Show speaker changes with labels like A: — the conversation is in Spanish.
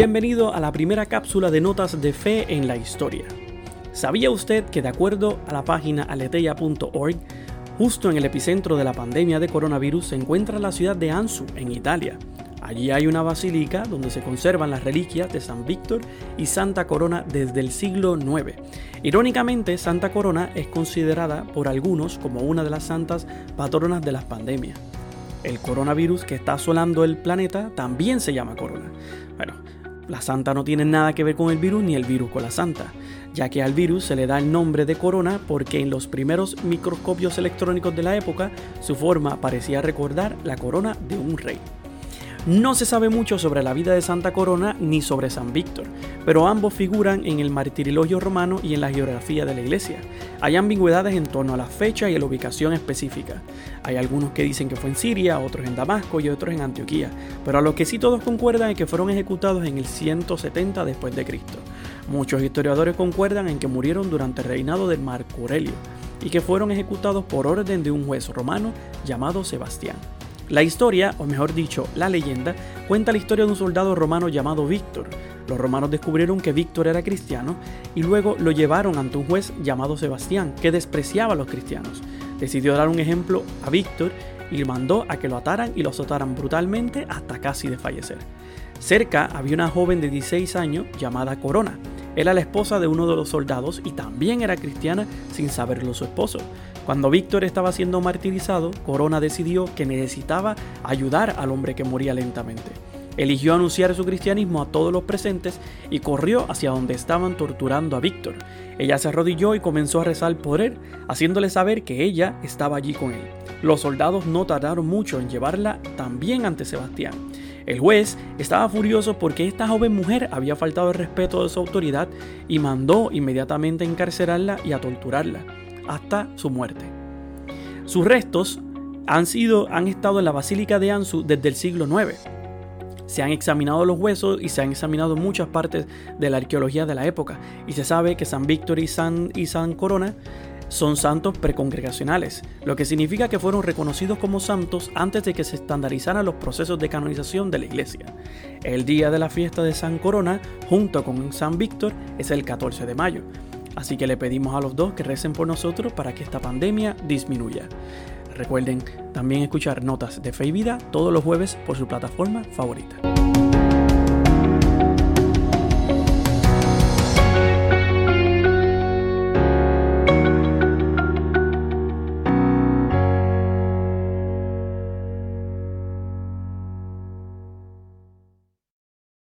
A: bienvenido a la primera cápsula de notas de fe en la historia. ¿Sabía usted que de acuerdo a la página aleteia.org, justo en el epicentro de la pandemia de coronavirus se encuentra la ciudad de Anzu, en Italia? Allí hay una basílica donde se conservan las reliquias de San Víctor y Santa Corona desde el siglo IX. Irónicamente, Santa Corona es considerada por algunos como una de las santas patronas de las pandemias. El coronavirus que está asolando el planeta también se llama corona. Bueno, la santa no tiene nada que ver con el virus ni el virus con la santa, ya que al virus se le da el nombre de corona porque en los primeros microscopios electrónicos de la época su forma parecía recordar la corona de un rey. No se sabe mucho sobre la vida de Santa Corona ni sobre San Víctor, pero ambos figuran en el martirilogio romano y en la geografía de la iglesia. Hay ambigüedades en torno a la fecha y a la ubicación específica. Hay algunos que dicen que fue en Siria, otros en Damasco y otros en Antioquía, pero a lo que sí todos concuerdan es que fueron ejecutados en el 170 después de Cristo. Muchos historiadores concuerdan en que murieron durante el reinado de Marco Aurelio y que fueron ejecutados por orden de un juez romano llamado Sebastián. La historia, o mejor dicho, la leyenda, cuenta la historia de un soldado romano llamado Víctor. Los romanos descubrieron que Víctor era cristiano y luego lo llevaron ante un juez llamado Sebastián, que despreciaba a los cristianos. Decidió dar un ejemplo a Víctor y mandó a que lo ataran y lo azotaran brutalmente hasta casi desfallecer. Cerca había una joven de 16 años llamada Corona. Era la esposa de uno de los soldados y también era cristiana sin saberlo su esposo. Cuando Víctor estaba siendo martirizado, Corona decidió que necesitaba ayudar al hombre que moría lentamente. Eligió anunciar su cristianismo a todos los presentes y corrió hacia donde estaban torturando a Víctor. Ella se arrodilló y comenzó a rezar por él, haciéndole saber que ella estaba allí con él. Los soldados no tardaron mucho en llevarla también ante Sebastián. El juez estaba furioso porque esta joven mujer había faltado el respeto de su autoridad y mandó inmediatamente a encarcelarla y a torturarla hasta su muerte. Sus restos han, sido, han estado en la Basílica de Anzu desde el siglo IX. Se han examinado los huesos y se han examinado muchas partes de la arqueología de la época y se sabe que San Víctor y San, y San Corona son santos precongregacionales, lo que significa que fueron reconocidos como santos antes de que se estandarizaran los procesos de canonización de la iglesia. El día de la fiesta de San Corona, junto con San Víctor, es el 14 de mayo. Así que le pedimos a los dos que recen por nosotros para que esta pandemia disminuya. Recuerden también escuchar Notas de Fe y Vida todos los jueves por su plataforma favorita.